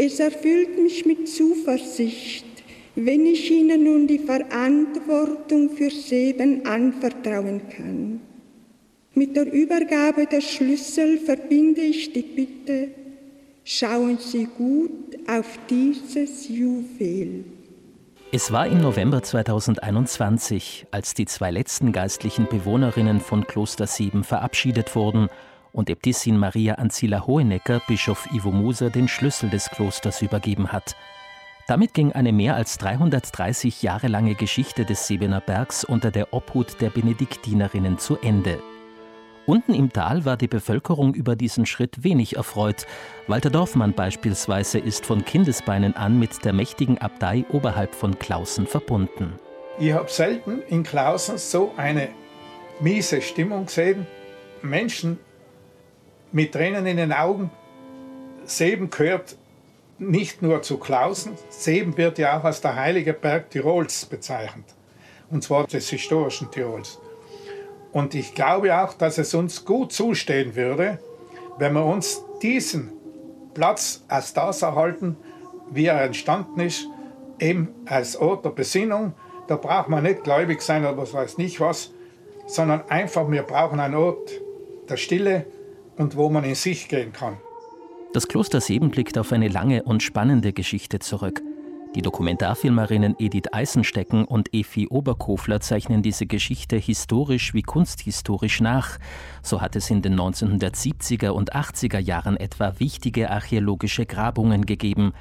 Es erfüllt mich mit Zuversicht, wenn ich Ihnen nun die Verantwortung für Seben anvertrauen kann. Mit der Übergabe der Schlüssel verbinde ich die Bitte, schauen Sie gut auf dieses Juwel. Es war im November 2021, als die zwei letzten geistlichen Bewohnerinnen von Kloster Sieben verabschiedet wurden und Äbtissin Maria Ancilla Hohenecker Bischof Ivo Moser den Schlüssel des Klosters übergeben hat. Damit ging eine mehr als 330 Jahre lange Geschichte des Sebener Bergs unter der Obhut der Benediktinerinnen zu Ende. Unten im Tal war die Bevölkerung über diesen Schritt wenig erfreut. Walter Dorfmann beispielsweise ist von Kindesbeinen an mit der mächtigen Abtei oberhalb von Klausen verbunden. Ich habe selten in Klausen so eine miese Stimmung gesehen. Menschen mit Tränen in den Augen. Seben gehört nicht nur zu Klausen, Seben wird ja auch als der heilige Berg Tirols bezeichnet. Und zwar des historischen Tirols. Und ich glaube auch, dass es uns gut zustehen würde, wenn wir uns diesen Platz als das erhalten, wie er entstanden ist, eben als Ort der Besinnung. Da braucht man nicht gläubig sein oder was weiß nicht was, sondern einfach, wir brauchen einen Ort der Stille und wo man in sich gehen kann. Das Kloster Seben blickt auf eine lange und spannende Geschichte zurück. Die Dokumentarfilmerinnen Edith Eisenstecken und Efi Oberkofler zeichnen diese Geschichte historisch wie kunsthistorisch nach. So hat es in den 1970er und 80er Jahren etwa wichtige archäologische Grabungen gegeben.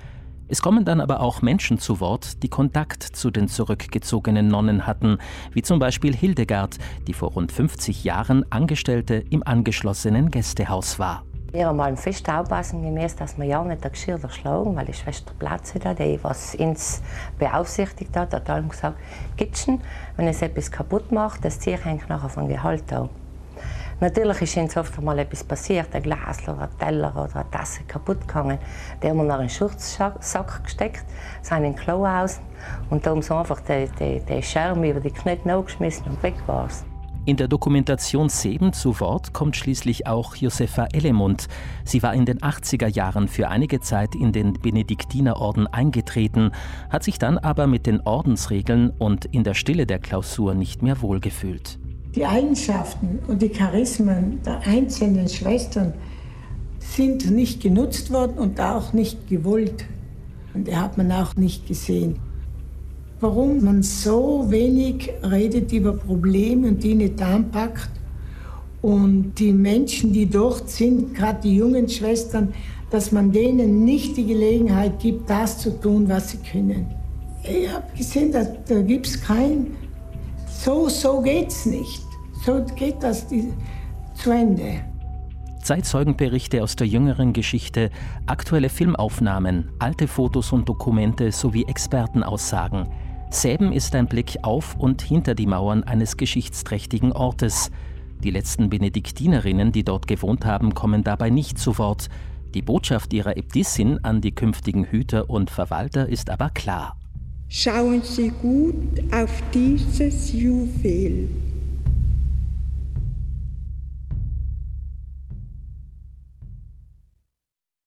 Es kommen dann aber auch Menschen zu Wort, die Kontakt zu den zurückgezogenen Nonnen hatten, wie zum Beispiel Hildegard, die vor rund 50 Jahren Angestellte im angeschlossenen Gästehaus war. Wir haben mal fest aufpassen gemäß, dass wir ja nicht das Geschirr erschlagen, weil die Schwester Platz hat, die was ins beaufsichtigt hat, hat allem gesagt, Kitchen, wenn es etwas kaputt macht, das Tier hängt nachher von Gehalt an. Natürlich ist ihnen oft mal etwas passiert, ein Glas oder ein Teller oder eine Tasse kaputt gegangen. Die haben wir nach einen Schutzsack gesteckt, sind in den Klo aus und da haben sie einfach den, den, den Schirm über die Knöchel geschmissen und weg war es. In der Dokumentation Seben zu Wort kommt schließlich auch Josefa Ellemund. Sie war in den 80er Jahren für einige Zeit in den Benediktinerorden eingetreten, hat sich dann aber mit den Ordensregeln und in der Stille der Klausur nicht mehr wohlgefühlt. Die Eigenschaften und die Charismen der einzelnen Schwestern sind nicht genutzt worden und auch nicht gewollt. Und die hat man auch nicht gesehen warum man so wenig redet über Probleme und die nicht anpackt. Und die Menschen, die dort sind, gerade die jungen Schwestern, dass man denen nicht die Gelegenheit gibt, das zu tun, was sie können. Ich habe gesehen, da, da gibt es kein, so, so es nicht. So geht das die, zu Ende. Zeitzeugenberichte aus der jüngeren Geschichte, aktuelle Filmaufnahmen, alte Fotos und Dokumente sowie Expertenaussagen – Säben ist ein Blick auf und hinter die Mauern eines geschichtsträchtigen Ortes. Die letzten Benediktinerinnen, die dort gewohnt haben, kommen dabei nicht zu Wort. Die Botschaft ihrer Äbtissin an die künftigen Hüter und Verwalter ist aber klar. Schauen Sie gut auf dieses Juwel.